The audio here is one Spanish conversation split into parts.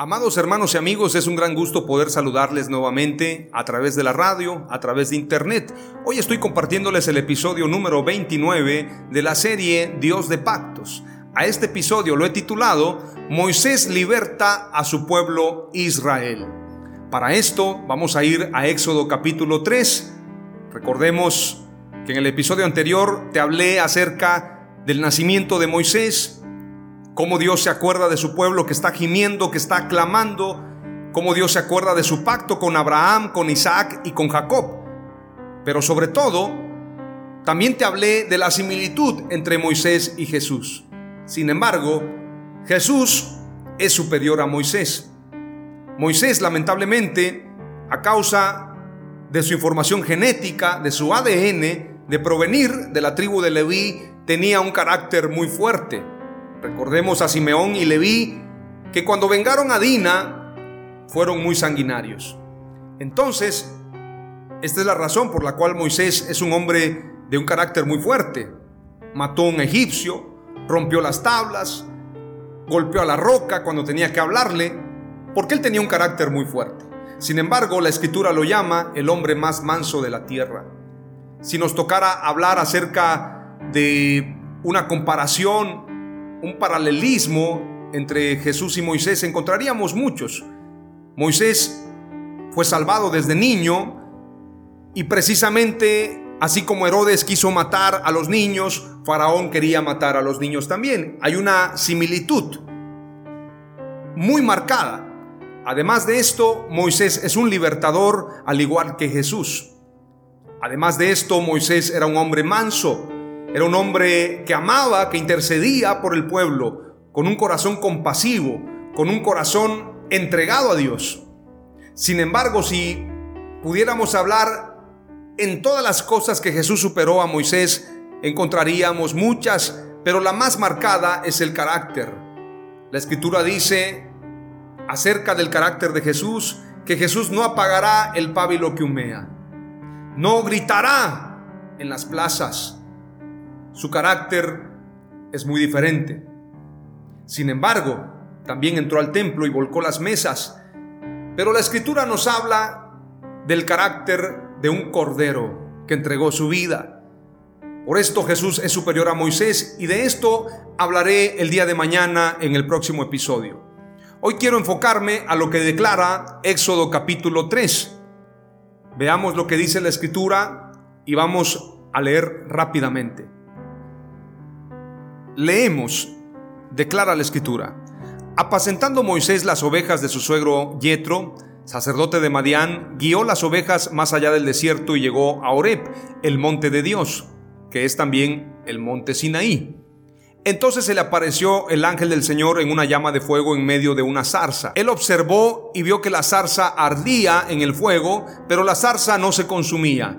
Amados hermanos y amigos, es un gran gusto poder saludarles nuevamente a través de la radio, a través de internet. Hoy estoy compartiéndoles el episodio número 29 de la serie Dios de Pactos. A este episodio lo he titulado Moisés liberta a su pueblo Israel. Para esto vamos a ir a Éxodo capítulo 3. Recordemos que en el episodio anterior te hablé acerca del nacimiento de Moisés, cómo Dios se acuerda de su pueblo que está gimiendo, que está clamando, cómo Dios se acuerda de su pacto con Abraham, con Isaac y con Jacob. Pero sobre todo, también te hablé de la similitud entre Moisés y Jesús. Sin embargo, Jesús es superior a Moisés. Moisés, lamentablemente, a causa de su información genética, de su ADN, de provenir de la tribu de Leví, tenía un carácter muy fuerte Recordemos a Simeón y Leví que cuando vengaron a Dina fueron muy sanguinarios. Entonces, esta es la razón por la cual Moisés es un hombre de un carácter muy fuerte. Mató a un egipcio, rompió las tablas, golpeó a la roca cuando tenía que hablarle, porque él tenía un carácter muy fuerte. Sin embargo, la escritura lo llama el hombre más manso de la tierra. Si nos tocara hablar acerca de una comparación un paralelismo entre Jesús y Moisés, encontraríamos muchos. Moisés fue salvado desde niño y precisamente así como Herodes quiso matar a los niños, Faraón quería matar a los niños también. Hay una similitud muy marcada. Además de esto, Moisés es un libertador al igual que Jesús. Además de esto, Moisés era un hombre manso, era un hombre que amaba, que intercedía por el pueblo, con un corazón compasivo, con un corazón entregado a Dios. Sin embargo, si pudiéramos hablar en todas las cosas que Jesús superó a Moisés, encontraríamos muchas, pero la más marcada es el carácter. La escritura dice acerca del carácter de Jesús que Jesús no apagará el pábilo que humea, no gritará en las plazas, su carácter es muy diferente. Sin embargo, también entró al templo y volcó las mesas. Pero la escritura nos habla del carácter de un cordero que entregó su vida. Por esto Jesús es superior a Moisés y de esto hablaré el día de mañana en el próximo episodio. Hoy quiero enfocarme a lo que declara Éxodo capítulo 3. Veamos lo que dice la escritura y vamos a leer rápidamente. Leemos, declara la escritura, apacentando Moisés las ovejas de su suegro Yetro, sacerdote de Madián, guió las ovejas más allá del desierto y llegó a Oreb, el monte de Dios, que es también el monte Sinaí. Entonces se le apareció el ángel del Señor en una llama de fuego en medio de una zarza. Él observó y vio que la zarza ardía en el fuego, pero la zarza no se consumía.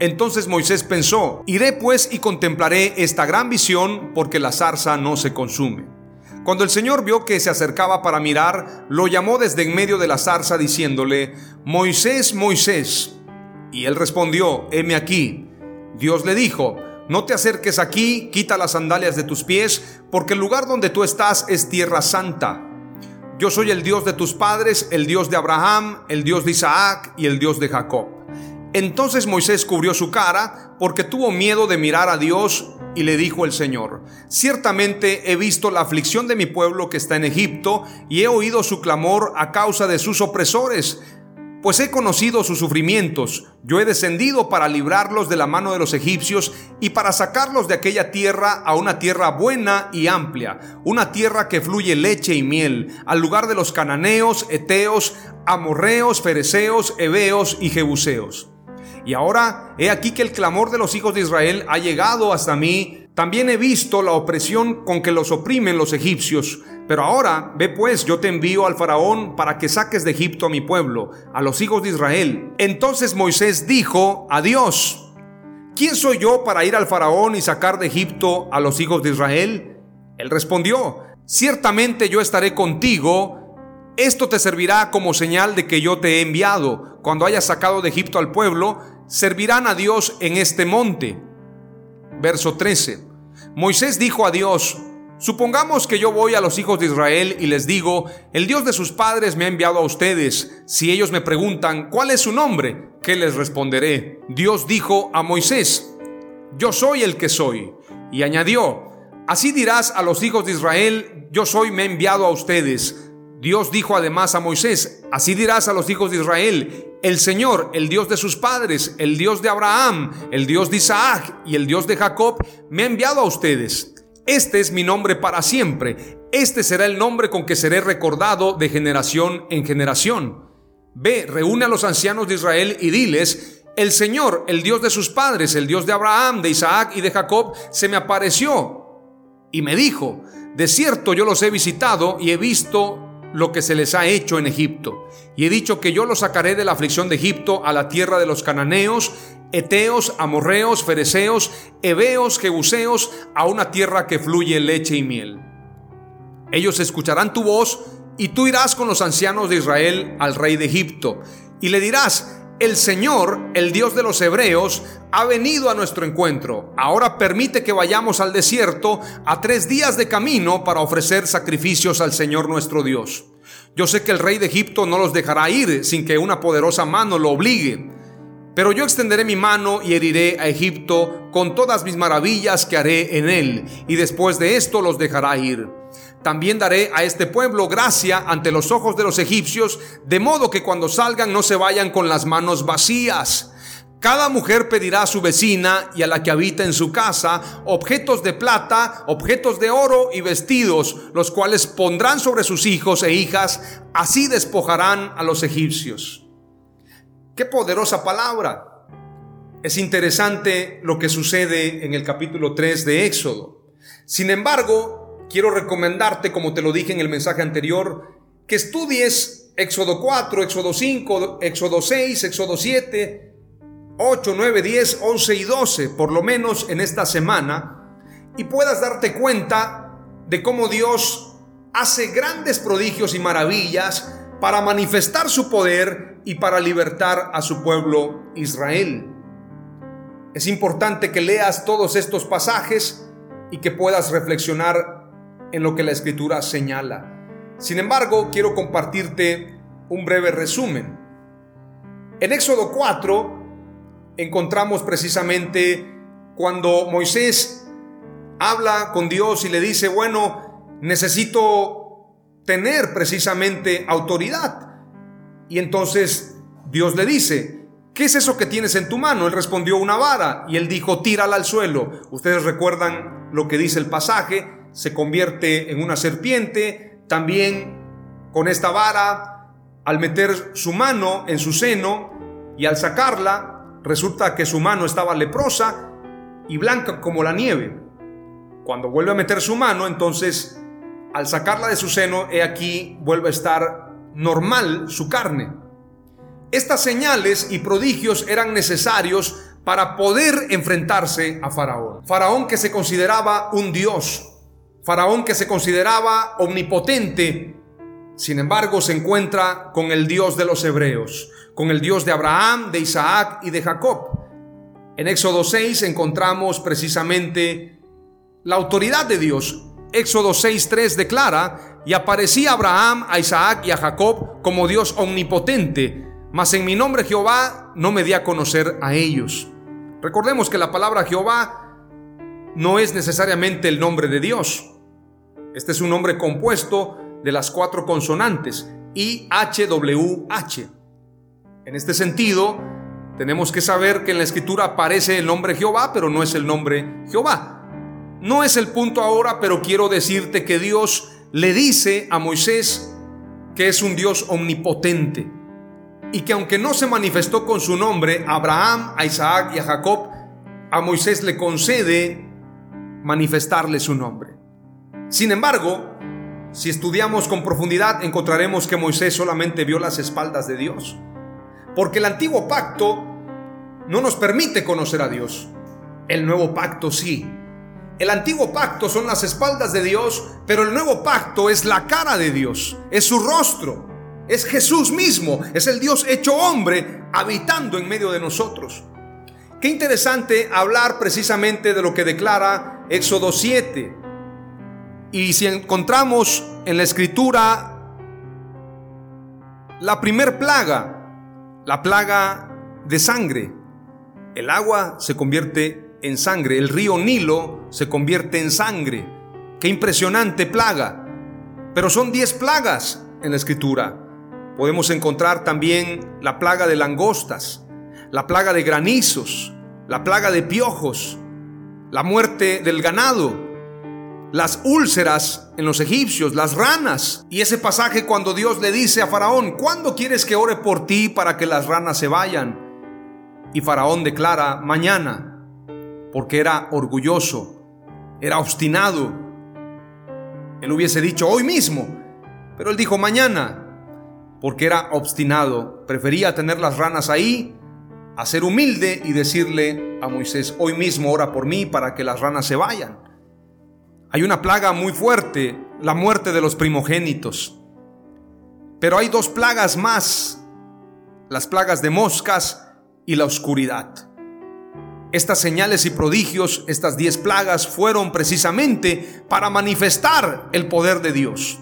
Entonces Moisés pensó, iré pues y contemplaré esta gran visión porque la zarza no se consume. Cuando el Señor vio que se acercaba para mirar, lo llamó desde en medio de la zarza diciéndole, Moisés, Moisés. Y él respondió, heme aquí. Dios le dijo, no te acerques aquí, quita las sandalias de tus pies, porque el lugar donde tú estás es tierra santa. yo soy el Dios de tus padres, el Dios de Abraham, el Dios de Isaac y el Dios de Jacob. Entonces Moisés cubrió su cara porque tuvo miedo de mirar a Dios y le dijo el Señor, ciertamente he visto la aflicción de mi pueblo que está en Egipto y he oído su clamor a causa de sus opresores, pues he conocido sus sufrimientos, yo he descendido para librarlos de la mano de los egipcios y para sacarlos de aquella tierra a una tierra buena y amplia, una tierra que fluye leche y miel, al lugar de los cananeos, eteos, amorreos, fereceos, heveos y jebuseos. Y ahora he aquí que el clamor de los hijos de Israel ha llegado hasta mí. También he visto la opresión con que los oprimen los egipcios. Pero ahora, ve pues, yo te envío al faraón para que saques de Egipto a mi pueblo, a los hijos de Israel. Entonces Moisés dijo a Dios, ¿quién soy yo para ir al faraón y sacar de Egipto a los hijos de Israel? Él respondió, ciertamente yo estaré contigo esto te servirá como señal de que yo te he enviado. Cuando hayas sacado de Egipto al pueblo, servirán a Dios en este monte. Verso 13. Moisés dijo a Dios, Supongamos que yo voy a los hijos de Israel y les digo, el Dios de sus padres me ha enviado a ustedes. Si ellos me preguntan, ¿cuál es su nombre? ¿Qué les responderé? Dios dijo a Moisés, yo soy el que soy. Y añadió, así dirás a los hijos de Israel, yo soy me he enviado a ustedes. Dios dijo además a Moisés, así dirás a los hijos de Israel, el Señor, el Dios de sus padres, el Dios de Abraham, el Dios de Isaac y el Dios de Jacob, me ha enviado a ustedes. Este es mi nombre para siempre. Este será el nombre con que seré recordado de generación en generación. Ve, reúne a los ancianos de Israel y diles, el Señor, el Dios de sus padres, el Dios de Abraham, de Isaac y de Jacob, se me apareció y me dijo, de cierto yo los he visitado y he visto lo que se les ha hecho en Egipto. Y he dicho que yo los sacaré de la aflicción de Egipto a la tierra de los cananeos, eteos, amorreos, fereceos, heveos, jebuseos, a una tierra que fluye leche y miel. Ellos escucharán tu voz y tú irás con los ancianos de Israel al rey de Egipto y le dirás, el Señor, el Dios de los hebreos, ha venido a nuestro encuentro. Ahora permite que vayamos al desierto a tres días de camino para ofrecer sacrificios al Señor nuestro Dios. Yo sé que el rey de Egipto no los dejará ir sin que una poderosa mano lo obligue. Pero yo extenderé mi mano y heriré a Egipto con todas mis maravillas que haré en él, y después de esto los dejará ir. También daré a este pueblo gracia ante los ojos de los egipcios, de modo que cuando salgan no se vayan con las manos vacías. Cada mujer pedirá a su vecina y a la que habita en su casa objetos de plata, objetos de oro y vestidos, los cuales pondrán sobre sus hijos e hijas, así despojarán a los egipcios. Qué poderosa palabra. Es interesante lo que sucede en el capítulo 3 de Éxodo. Sin embargo, quiero recomendarte, como te lo dije en el mensaje anterior, que estudies Éxodo 4, Éxodo 5, Éxodo 6, Éxodo 7, 8, 9, 10, 11 y 12, por lo menos en esta semana, y puedas darte cuenta de cómo Dios hace grandes prodigios y maravillas para manifestar su poder y para libertar a su pueblo Israel. Es importante que leas todos estos pasajes y que puedas reflexionar en lo que la escritura señala. Sin embargo, quiero compartirte un breve resumen. En Éxodo 4 encontramos precisamente cuando Moisés habla con Dios y le dice, bueno, necesito tener precisamente autoridad. Y entonces Dios le dice, ¿qué es eso que tienes en tu mano? Él respondió una vara y él dijo, tírala al suelo. Ustedes recuerdan lo que dice el pasaje, se convierte en una serpiente, también con esta vara, al meter su mano en su seno y al sacarla, resulta que su mano estaba leprosa y blanca como la nieve. Cuando vuelve a meter su mano, entonces, al sacarla de su seno, he aquí, vuelve a estar normal su carne. Estas señales y prodigios eran necesarios para poder enfrentarse a Faraón. Faraón que se consideraba un dios, Faraón que se consideraba omnipotente, sin embargo se encuentra con el Dios de los hebreos, con el Dios de Abraham, de Isaac y de Jacob. En Éxodo 6 encontramos precisamente la autoridad de Dios. Éxodo 6.3 declara, y aparecí a Abraham, a Isaac y a Jacob como Dios omnipotente, mas en mi nombre Jehová no me di a conocer a ellos. Recordemos que la palabra Jehová no es necesariamente el nombre de Dios. Este es un nombre compuesto de las cuatro consonantes I, H, W, H. En este sentido, tenemos que saber que en la escritura aparece el nombre Jehová, pero no es el nombre Jehová. No es el punto ahora, pero quiero decirte que Dios le dice a Moisés que es un Dios omnipotente y que aunque no se manifestó con su nombre a Abraham, a Isaac y a Jacob, a Moisés le concede manifestarle su nombre. Sin embargo, si estudiamos con profundidad encontraremos que Moisés solamente vio las espaldas de Dios, porque el antiguo pacto no nos permite conocer a Dios, el nuevo pacto sí. El antiguo pacto son las espaldas de Dios, pero el nuevo pacto es la cara de Dios, es su rostro, es Jesús mismo, es el Dios hecho hombre habitando en medio de nosotros. Qué interesante hablar precisamente de lo que declara Éxodo 7. Y si encontramos en la escritura la primer plaga, la plaga de sangre, el agua se convierte en sangre. El río Nilo se convierte en sangre. Qué impresionante plaga. Pero son diez plagas en la escritura. Podemos encontrar también la plaga de langostas, la plaga de granizos, la plaga de piojos, la muerte del ganado, las úlceras en los egipcios, las ranas. Y ese pasaje cuando Dios le dice a Faraón, ¿cuándo quieres que ore por ti para que las ranas se vayan? Y Faraón declara, mañana porque era orgulloso, era obstinado. Él hubiese dicho hoy mismo, pero él dijo mañana, porque era obstinado. Prefería tener las ranas ahí, a ser humilde y decirle a Moisés, hoy mismo ora por mí para que las ranas se vayan. Hay una plaga muy fuerte, la muerte de los primogénitos. Pero hay dos plagas más, las plagas de moscas y la oscuridad. Estas señales y prodigios, estas diez plagas, fueron precisamente para manifestar el poder de Dios.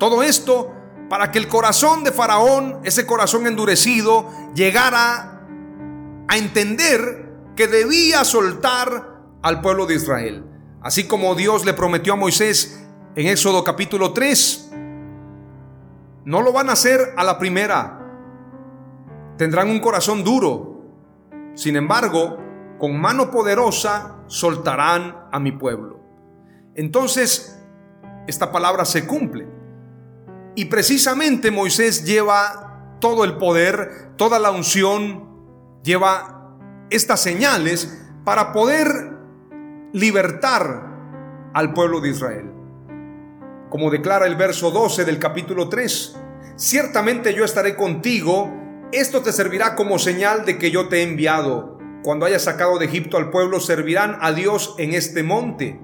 Todo esto para que el corazón de Faraón, ese corazón endurecido, llegara a entender que debía soltar al pueblo de Israel. Así como Dios le prometió a Moisés en Éxodo capítulo 3, no lo van a hacer a la primera. Tendrán un corazón duro. Sin embargo, con mano poderosa soltarán a mi pueblo. Entonces, esta palabra se cumple. Y precisamente Moisés lleva todo el poder, toda la unción, lleva estas señales para poder libertar al pueblo de Israel. Como declara el verso 12 del capítulo 3, ciertamente yo estaré contigo, esto te servirá como señal de que yo te he enviado cuando haya sacado de Egipto al pueblo, servirán a Dios en este monte.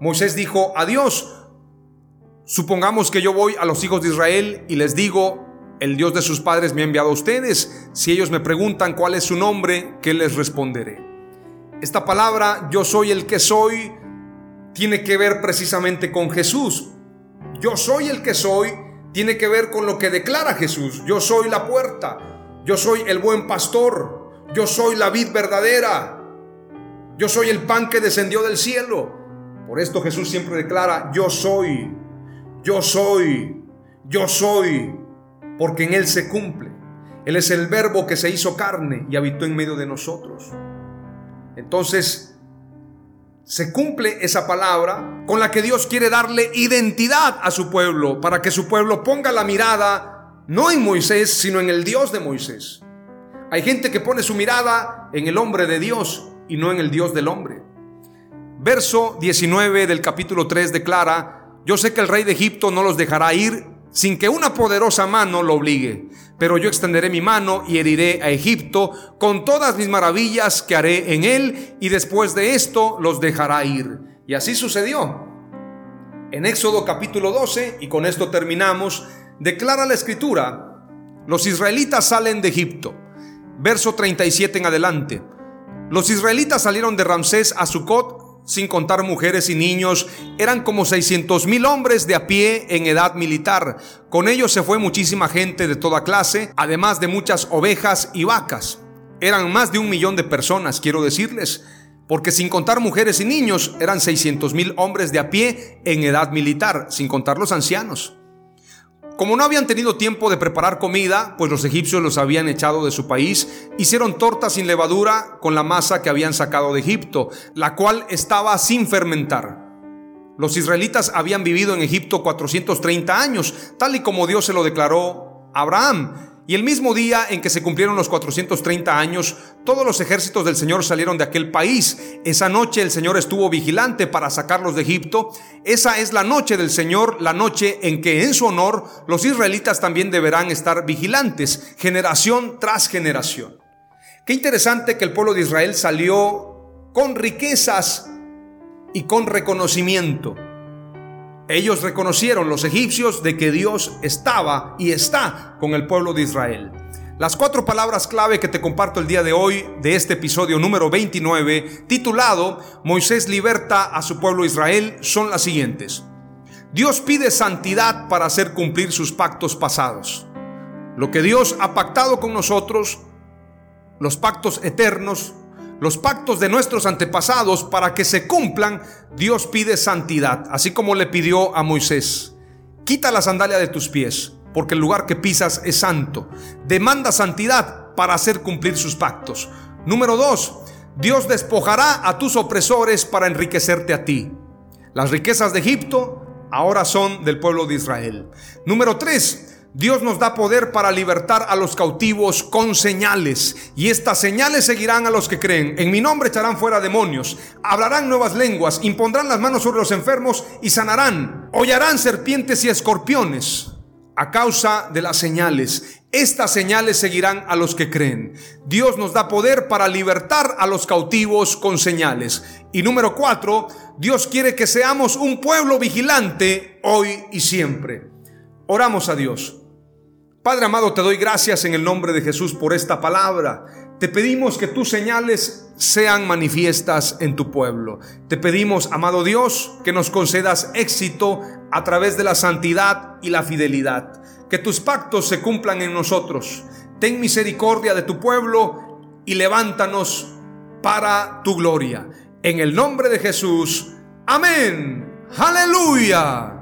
Moisés dijo, a Dios, supongamos que yo voy a los hijos de Israel y les digo, el Dios de sus padres me ha enviado a ustedes. Si ellos me preguntan cuál es su nombre, ¿qué les responderé? Esta palabra, yo soy el que soy, tiene que ver precisamente con Jesús. Yo soy el que soy, tiene que ver con lo que declara Jesús. Yo soy la puerta, yo soy el buen pastor, yo soy la vid verdadera. Yo soy el pan que descendió del cielo. Por esto Jesús siempre declara, yo soy, yo soy, yo soy, porque en Él se cumple. Él es el verbo que se hizo carne y habitó en medio de nosotros. Entonces, se cumple esa palabra con la que Dios quiere darle identidad a su pueblo, para que su pueblo ponga la mirada no en Moisés, sino en el Dios de Moisés. Hay gente que pone su mirada en el hombre de Dios y no en el Dios del hombre. Verso 19 del capítulo 3 declara, yo sé que el rey de Egipto no los dejará ir sin que una poderosa mano lo obligue, pero yo extenderé mi mano y heriré a Egipto con todas mis maravillas que haré en él y después de esto los dejará ir. Y así sucedió. En Éxodo capítulo 12, y con esto terminamos, declara la escritura, los israelitas salen de Egipto verso 37 en adelante. Los israelitas salieron de Ramsés a Sucot sin contar mujeres y niños, eran como 600 mil hombres de a pie en edad militar. Con ellos se fue muchísima gente de toda clase, además de muchas ovejas y vacas. Eran más de un millón de personas, quiero decirles, porque sin contar mujeres y niños, eran 600 mil hombres de a pie en edad militar, sin contar los ancianos. Como no habían tenido tiempo de preparar comida, pues los egipcios los habían echado de su país, hicieron tortas sin levadura con la masa que habían sacado de Egipto, la cual estaba sin fermentar. Los israelitas habían vivido en Egipto 430 años, tal y como Dios se lo declaró a Abraham. Y el mismo día en que se cumplieron los 430 años, todos los ejércitos del Señor salieron de aquel país. Esa noche el Señor estuvo vigilante para sacarlos de Egipto. Esa es la noche del Señor, la noche en que en su honor los israelitas también deberán estar vigilantes, generación tras generación. Qué interesante que el pueblo de Israel salió con riquezas y con reconocimiento. Ellos reconocieron, los egipcios, de que Dios estaba y está con el pueblo de Israel. Las cuatro palabras clave que te comparto el día de hoy de este episodio número 29, titulado Moisés liberta a su pueblo Israel, son las siguientes. Dios pide santidad para hacer cumplir sus pactos pasados. Lo que Dios ha pactado con nosotros, los pactos eternos, los pactos de nuestros antepasados para que se cumplan, Dios pide santidad, así como le pidió a Moisés. Quita la sandalia de tus pies, porque el lugar que pisas es santo. Demanda santidad para hacer cumplir sus pactos. Número dos, Dios despojará a tus opresores para enriquecerte a ti. Las riquezas de Egipto ahora son del pueblo de Israel. Número tres, Dios nos da poder para libertar a los cautivos con señales. Y estas señales seguirán a los que creen. En mi nombre echarán fuera demonios, hablarán nuevas lenguas, impondrán las manos sobre los enfermos y sanarán. Hollarán serpientes y escorpiones a causa de las señales. Estas señales seguirán a los que creen. Dios nos da poder para libertar a los cautivos con señales. Y número cuatro, Dios quiere que seamos un pueblo vigilante hoy y siempre. Oramos a Dios. Padre amado, te doy gracias en el nombre de Jesús por esta palabra. Te pedimos que tus señales sean manifiestas en tu pueblo. Te pedimos, amado Dios, que nos concedas éxito a través de la santidad y la fidelidad. Que tus pactos se cumplan en nosotros. Ten misericordia de tu pueblo y levántanos para tu gloria. En el nombre de Jesús. Amén. Aleluya.